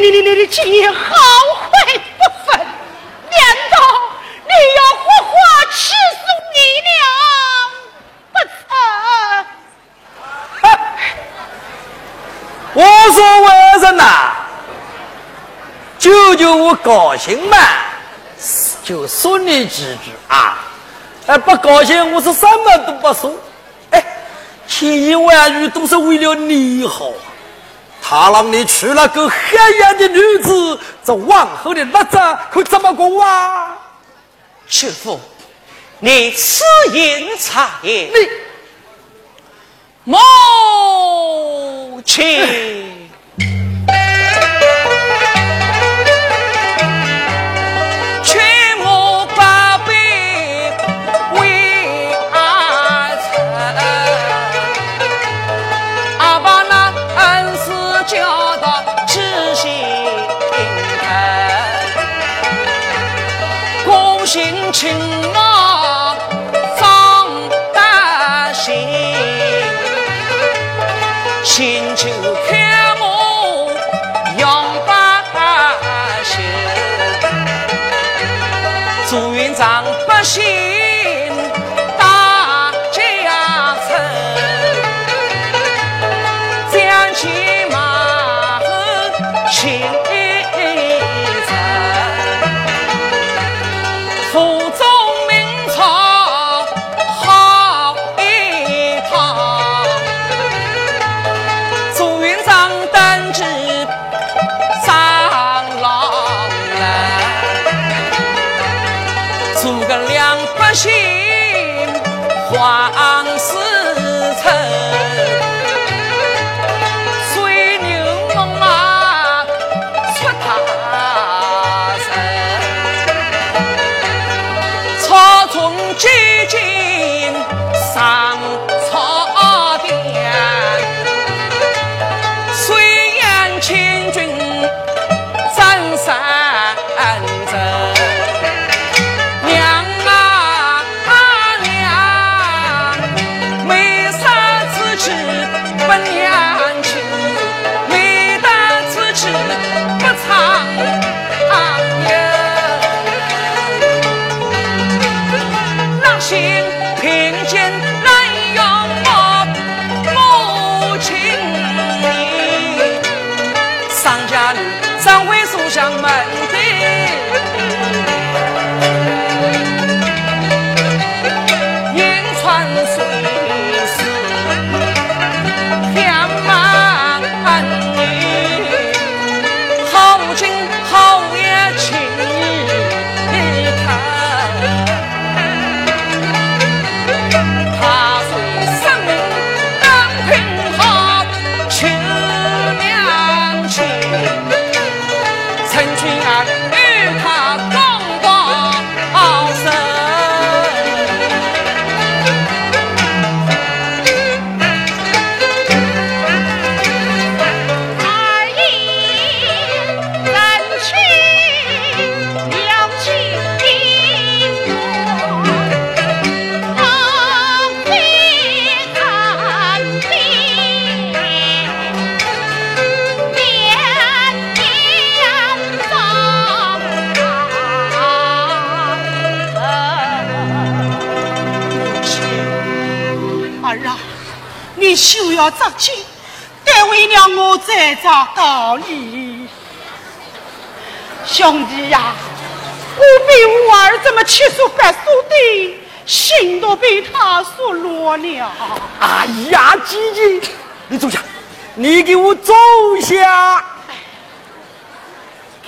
你你你的情好坏不分，难道你要活活吃素你娘不成？我说为人呐，救救我高兴嘛，就说你几句啊！哎，不高兴我是什么都不说，哎，千言万语都是为了你好。他让你娶了个黑眼的女子，这往后的日子可怎么过啊？师傅，你此言差也。你母亲。找道理。兄弟呀，我比我儿子们七所八所的，心都被他所落了。哎呀，姐姐，你坐下，你给我坐下。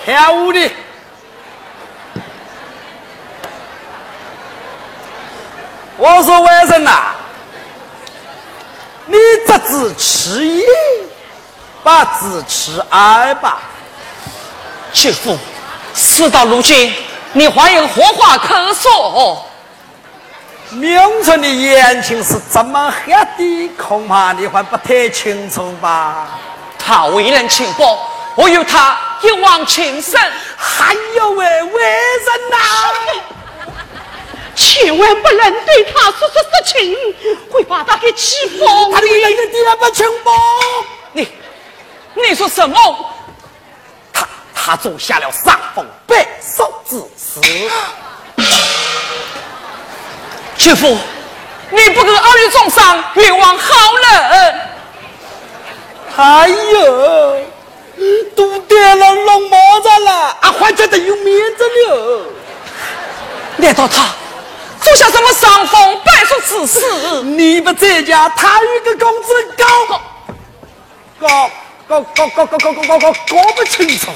看我的，我说外甥呐，你这只吃一，把子吃二吧。舅父，事到如今，你还有何话可说？明春的言情是怎么黑的？恐怕你还不太清楚吧？他为人清薄。我有他一往情深，还有位为人呐，千万不能对他说说实情，会把他给气疯。他的人个爹不清薄，你你说什么？他他做下了伤风败俗之事。姐夫，你不给儿女重伤，冤枉好人。哎呦。都点了龙毛子了，俺还觉得有面子了。难道他做下什么伤风败俗之事？你不在家，他与个公子搞搞搞搞搞搞搞搞搞搞搞不清楚。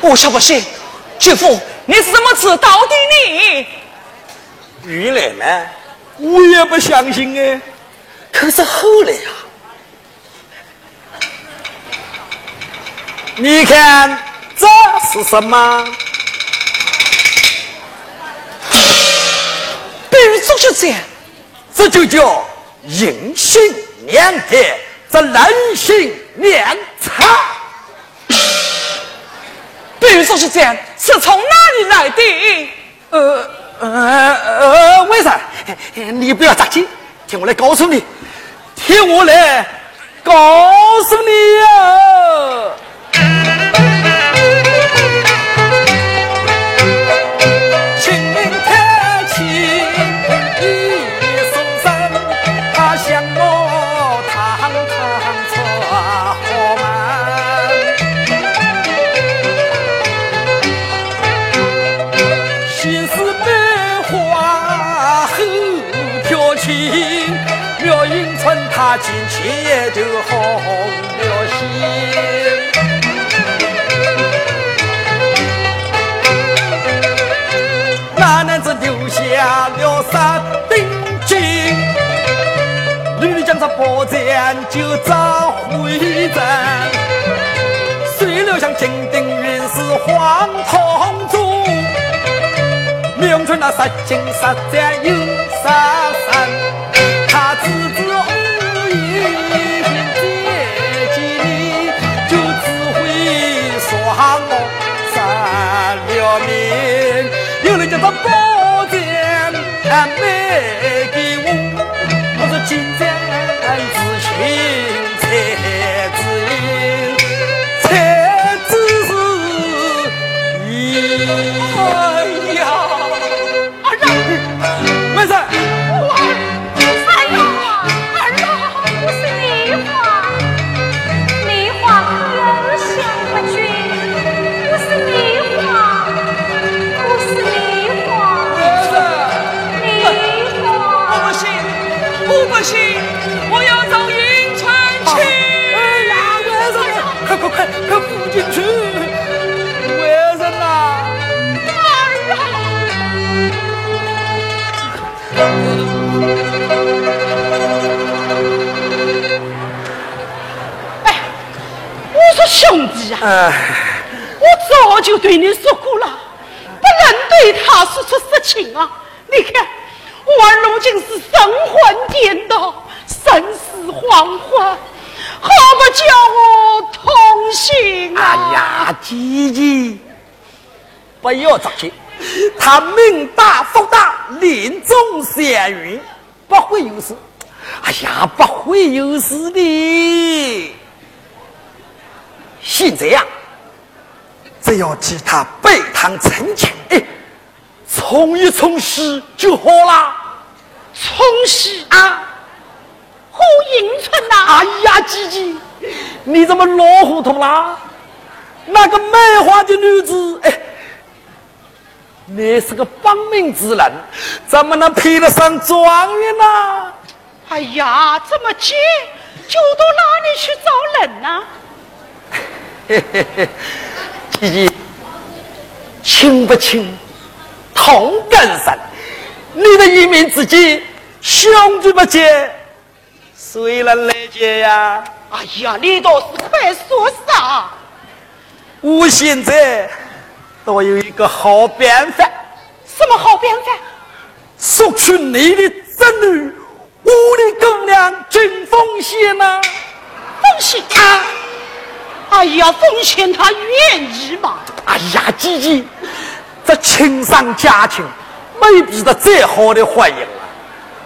我晓不信，姐夫，你是怎么知道的呢？原来呢，我也不相信哎。可是后来呀。你看这是什么？比如这就这样，这就叫人性两态，这人性面差。比如说是这样，是从哪里来的？呃呃呃，为啥？你不要着急，听我来告诉你，听我来告诉你啊。红了心，那子留下了，就找回针。谁料想金锭原是黄铜柱，明春那十金十钗又？哎，我早就对你说过了，不能对他说出实情啊！你看，我儿如今是神魂颠倒，生死惶惶，好不叫我痛心啊！哎呀，姐姐，不要着急，他命大福大，临终祥云，不会有事。哎呀，不会有事的。现在呀，只要替他背堂成亲，哎，冲一冲喜就好啦。冲喜啊！好阴春呐！哎呀，姐姐，你怎么老糊涂啦？那个卖花的女子，哎，你是个帮命之人，怎么能配得上状元呢？哎呀，这么急，就到哪里去找人呢？姐姐，亲不亲，同根生，你的一命之计，兄弟不接，谁能来接呀？哎呀，你倒是快说啥？我现在倒有一个好办法。什么好办法？索取你的侄女，我的姑娘金凤仙呐。凤仙啊！哎呀，奉劝他愿意嘛？哎呀，姐姐，这亲上加亲，没比这再好的婚姻了。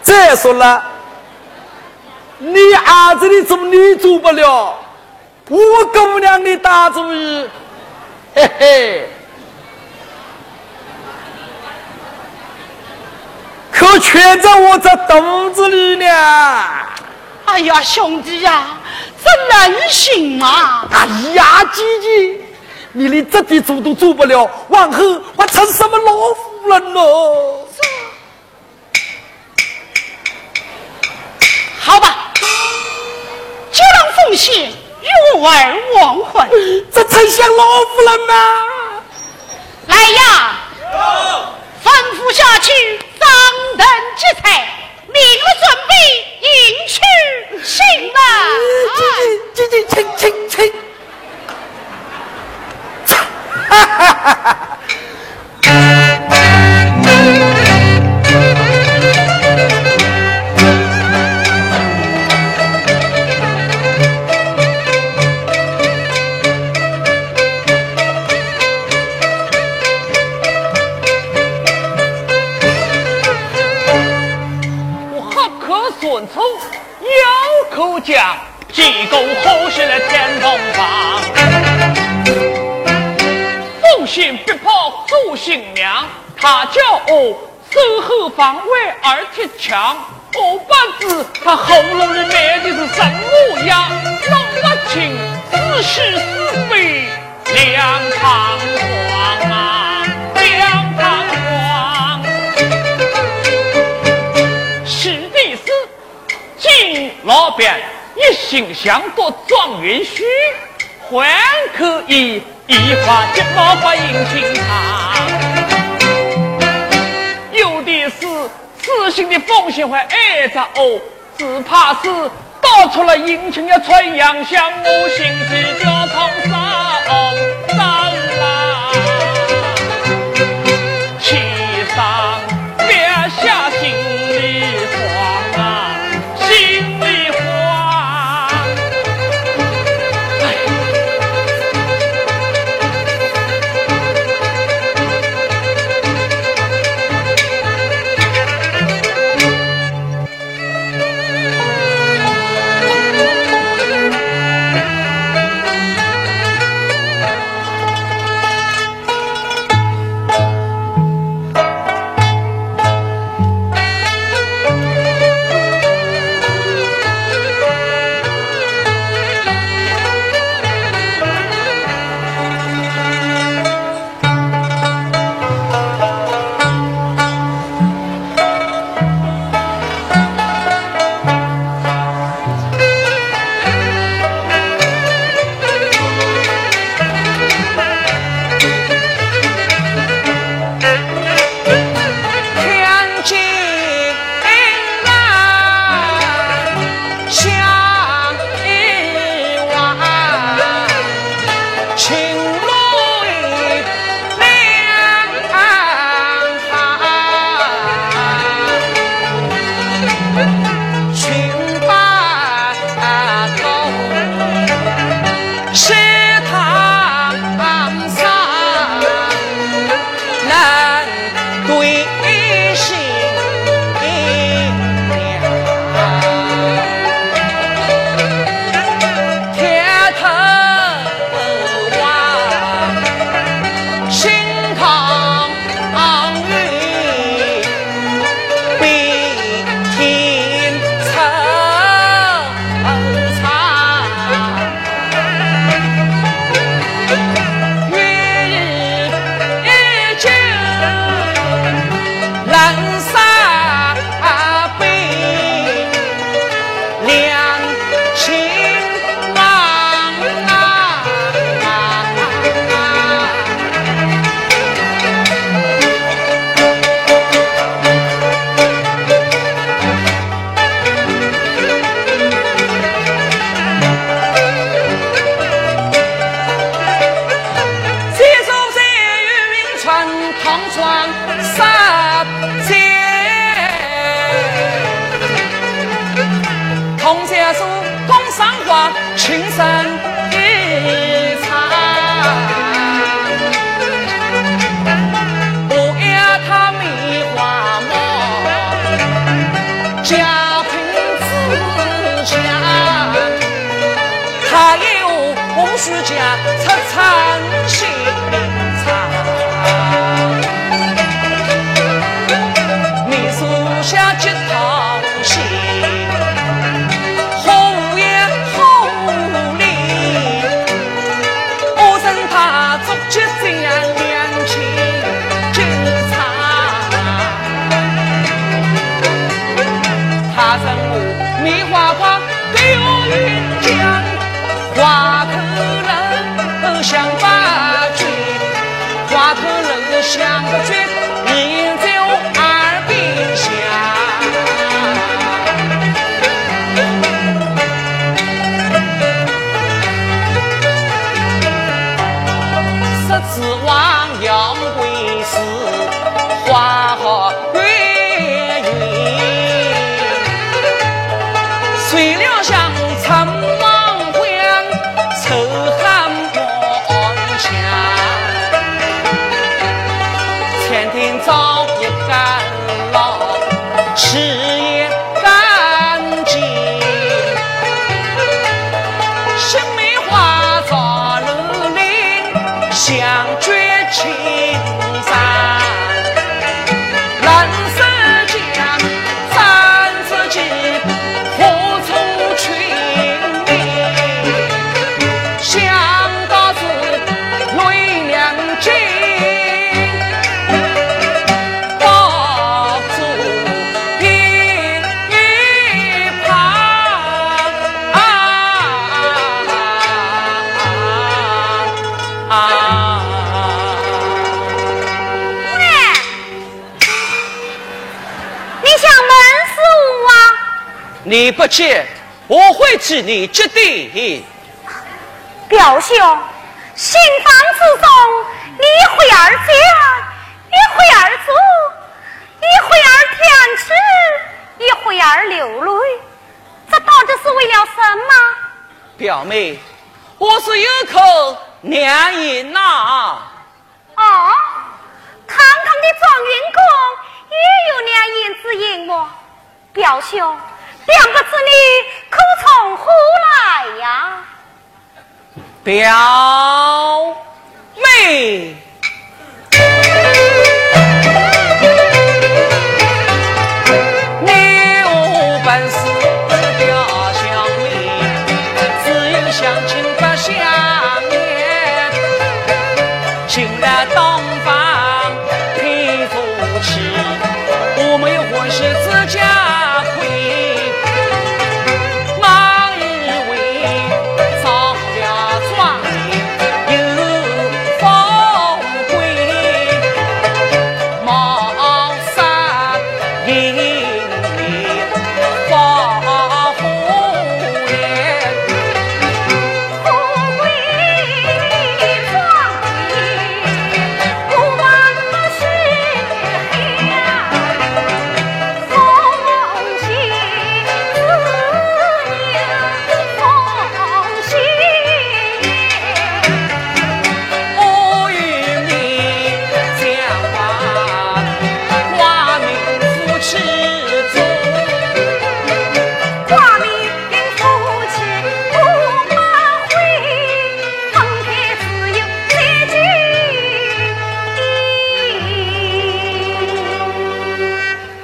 再说了，你儿子的主你做不了，我姑娘的大主意。嘿嘿，可全在我这肚子里呢！哎呀，兄弟呀，这能行吗？哎呀，姐姐，你连这点主都做不了，往后还成什么老夫人喽？好吧，就让凤仙。幼儿忘婚，这才像老夫人呐，来呀！吩咐下去，张灯结彩，明日准备迎娶新郎。进进进进进进！哈哈哈哈而贴墙。我不知他喉咙里埋的是什么药，弄不清是是是非两堂皇啊，两堂皇。是的是，金老板。一心想夺状元婿，还可以一花接毛花迎亲堂。有的是痴心的凤仙还爱着我，只怕是道出了殷勤要传扬相，我心急叫痛伤你不接，我会替你接的。表兄，新房之中，你会儿家，你会儿住，你会儿天吃，你会儿流泪，这到底是为了什么？表妹，我是有口良言呐。哦，堂堂的状元公也有良言之音么？表兄。两个子女可从何来呀？表妹。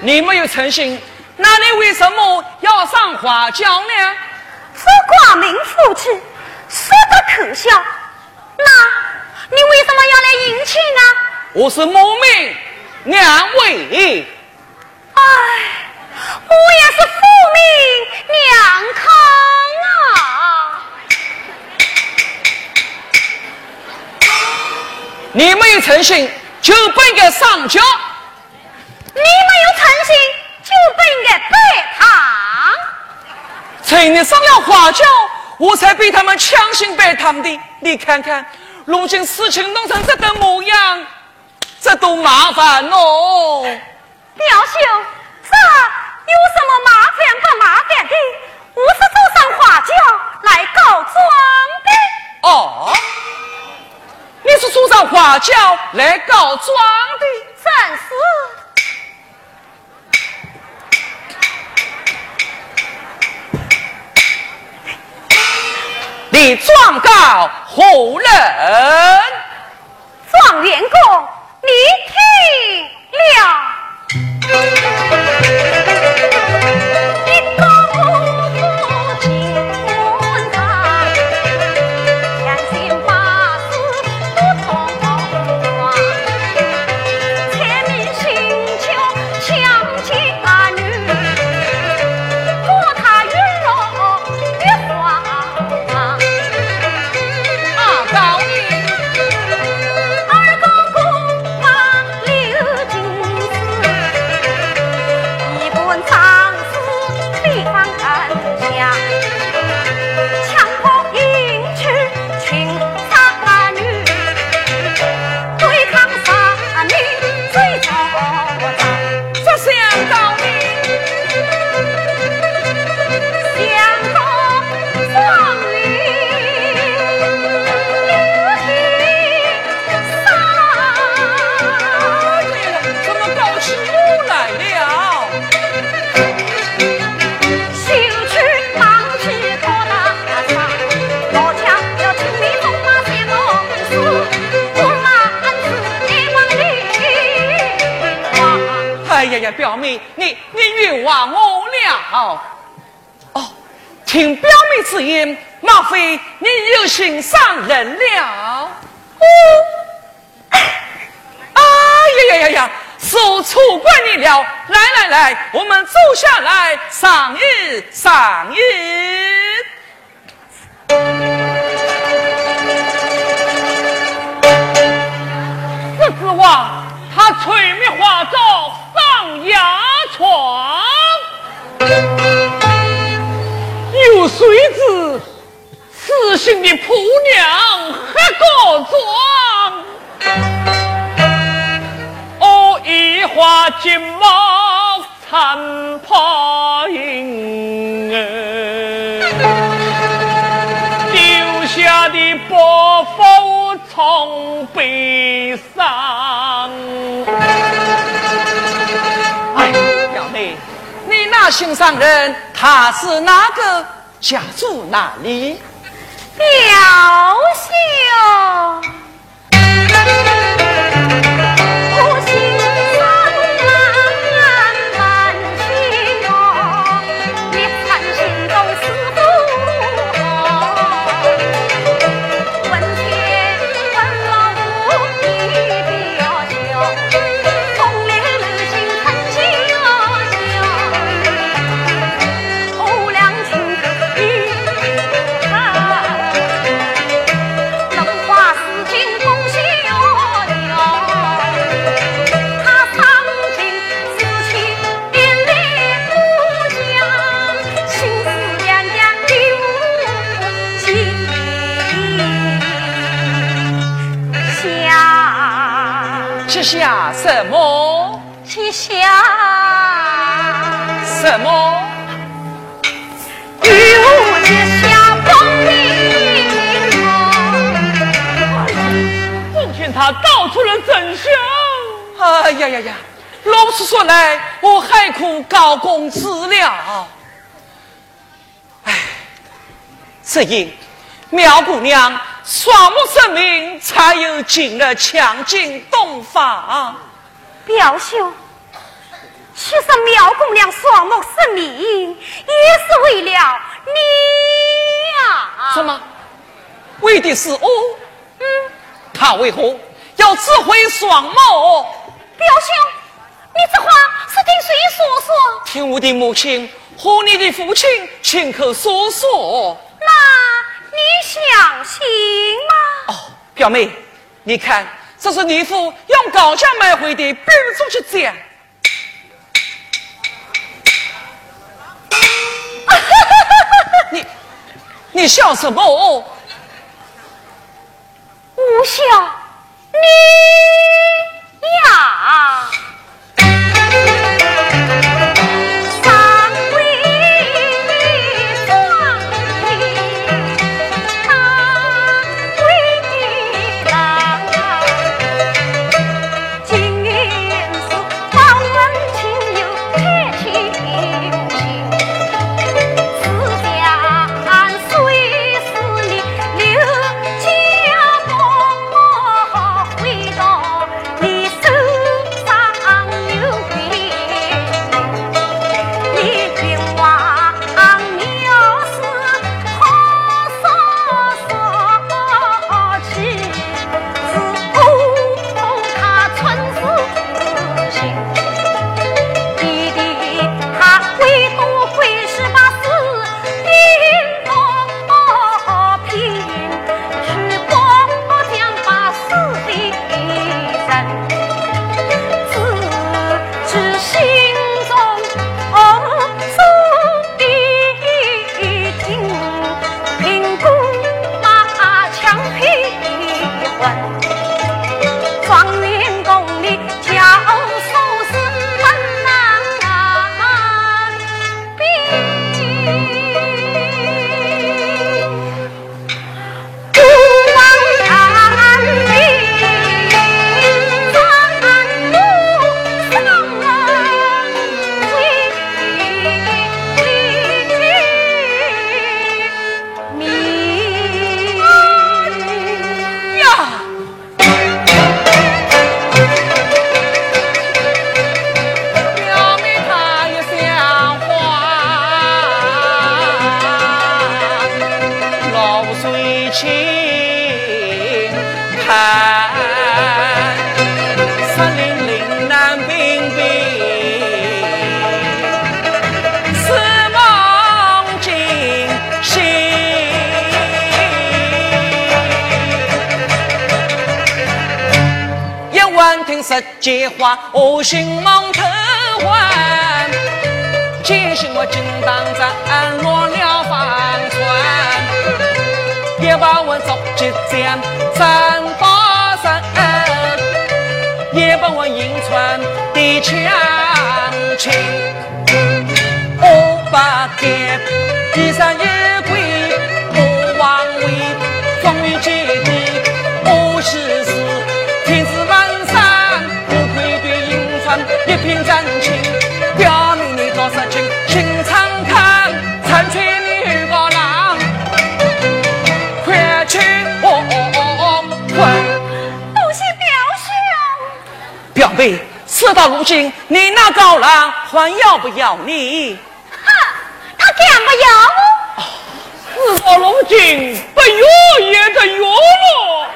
你没有诚信，那你为什么要上花轿呢？这寡民夫妻说的可笑，那你为什么要来迎亲呢？我是母命，娘为。哎，我也是父命，娘康啊。你没有诚信，就不应该上轿。你没有诚心，就不应该拜堂。趁你上了花轿，我才被他们强行拜堂的。你看看，如今事情弄成这等模样，这多麻烦哦。表兄，这有什么麻烦不麻烦的？我是坐上花轿来告状的。哦。你是坐上花轿来告状的，正是。你状告何人？状元公，你听了。此行的婆娘还告状？我一花金毛参泡影丢下的伯父从悲伤。那心上人他是哪个？家住哪里？表兄。什么？与我下风今天他道出了真相。哎呀呀呀！老实说来，我害苦高公子了。哎，只因苗姑娘。双目失明，才有今日强进洞房。表兄，其实苗姑娘双目失明，也是为了你呀。什么？为的是我？嗯。他为何要自毁双目？表兄，你这话是听谁说说？听我的母亲和你的父亲亲口说说。那。你相信吗？哦，表妹，你看这是你父用高价买回的兵书之剑。你，你笑什么？无笑，你呀。十结花，我心忙头换；千心我金当安落了凡船。也不枉赵吉将战到身，也不问银川的枪情，我不敢闭上眼。表妹，事到如今，你那高郎还要不要你？哼，他敢不要我？事到如今，不要也得要了。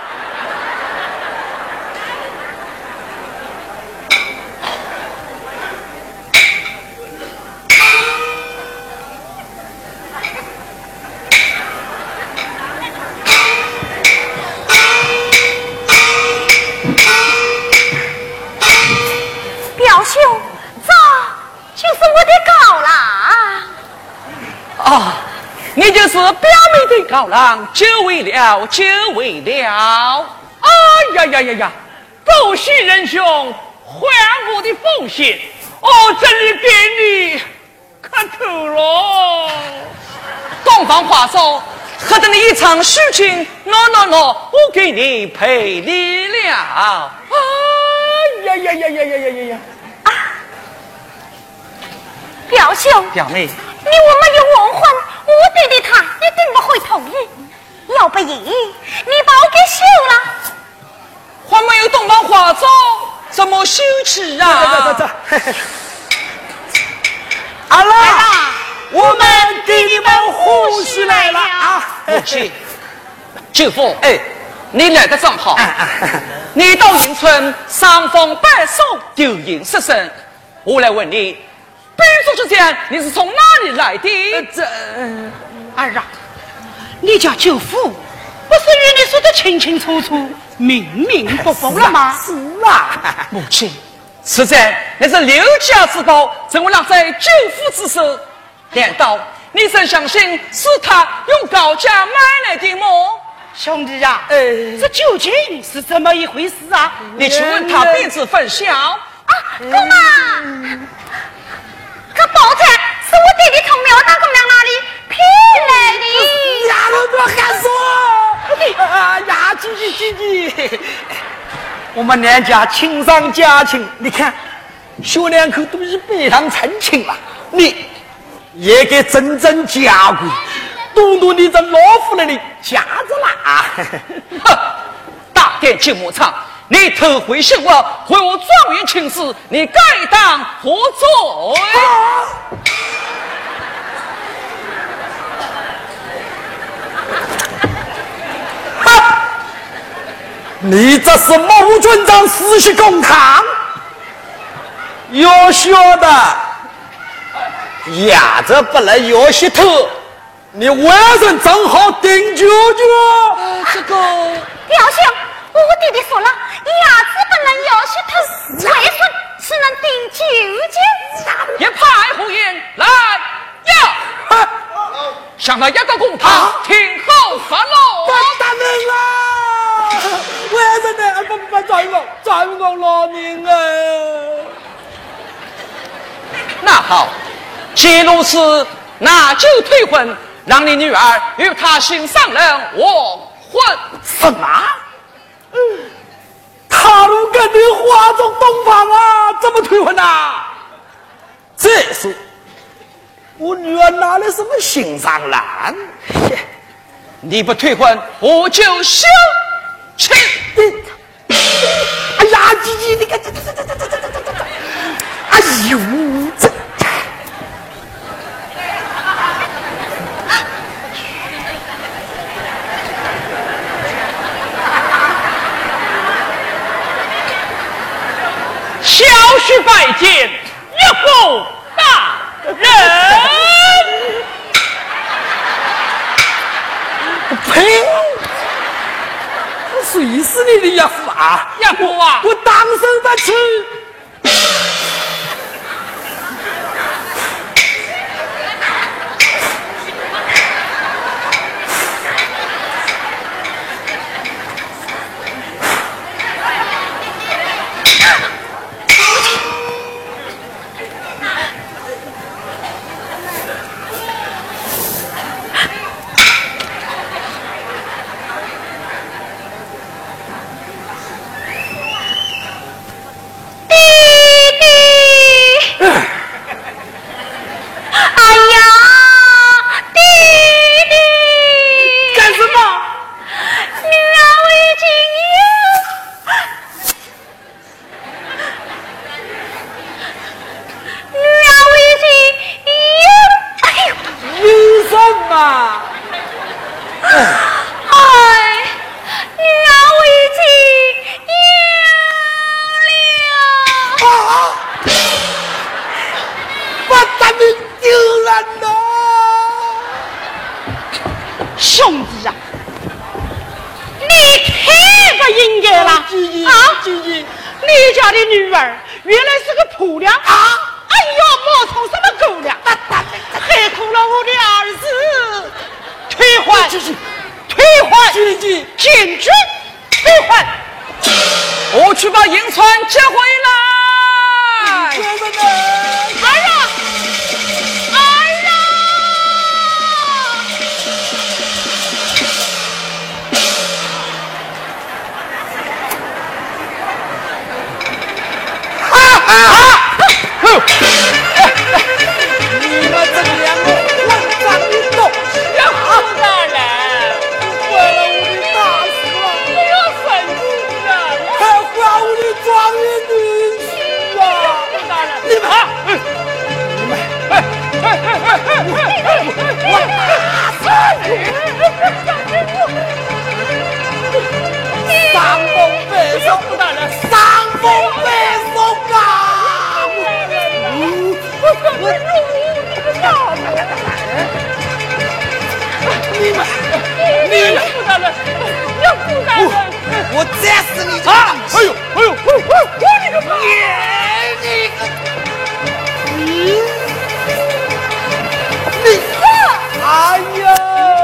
表兄，这就是我的高郎。啊，你就是表妹的高郎，久违了，久违了。哎呀呀呀呀！恭喜仁兄还我的奉献，我这里给你磕头了。东方话说，喝得你一场虚情，喏喏喏，我给你赔礼了。哎呀呀呀呀呀呀呀呀！表兄，表妹，你我没有完婚，我对的他一定不会同意。要不然，你把我给休了。还没有动完化妆，怎么羞耻啊？走走走，阿拉，我们给你们护喜来了啊！护喜，舅父，哎，你来的正好。你到迎春，伤风败俗，丢银失身。我来问你。兵书之剑，你是从哪里来的？这儿啊，你家舅父不是与你说的清清楚楚？明明不服了吗？是啊，母亲，实在那是刘家之宝，怎会落在舅父之手？难道你真相信是他用高价买来的吗？兄弟呀，呃这究竟是怎么一回事啊？你去问他便知分晓。啊，姑妈，这宝钗是我弟弟从苗大姑娘那里骗来的。丫头多喊说，啊呀，姐姐姐姐，我们两家亲上加亲，你看，小两口都是背上成亲了，你也该真正家规。赌赌你这老夫人的夹子啦！哼，大殿进牧场，你偷回信我，回我状元请示，你该当何罪？哼！你这是某军长私息公堂，要晓得，压着不能要洗头。你晚上正好顶舅舅，这个表兄，我弟弟说了，牙子不能要血头，外孙只能顶舅舅。一派 胡言，来呀！向他押到公堂，听候发落。大人？不不我转我老命啊！那好，既如此，那就退婚。让你女儿与他心上人我婚什么？他如跟你花中洞房啊，怎么退婚呐？再说，我女儿拿了什么心上了？你不退婚，我就休。哎呀，你你你个，哎呦！这。小婿拜见岳父大人。呸！谁是你的岳父啊？岳父啊！我当生不原来是个婆娘啊！哎呀，冒充什么狗粮？害苦了我的儿子，退还，退换，退换，军军，进军，退还，我去把银川接回来。哥哥呢？哎呀！上不白送，上不白送。我怎么容易用这个脑子？你们，你们不干了，要不干了，我砸死你！啊！哎呦，哎呦，哎呦，我你个妈！你你你，你，哎呀！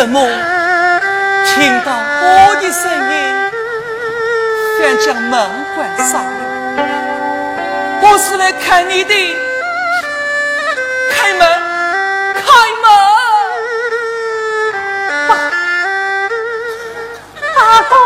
怎么听到我的声音？反将门关上了。我是来看你的，开门，开门！大公，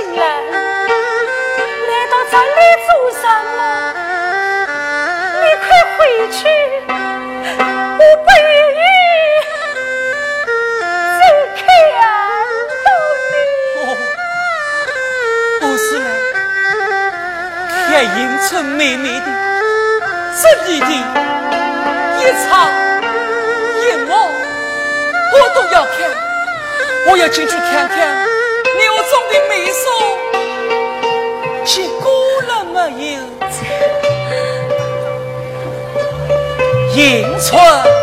本新人，来到这里做什么？你快回去，我不愿意再看到你。不是来看迎春妹妹的，这里的一场一幕，我都要看。我要进去看看你说结果了没有。迎春。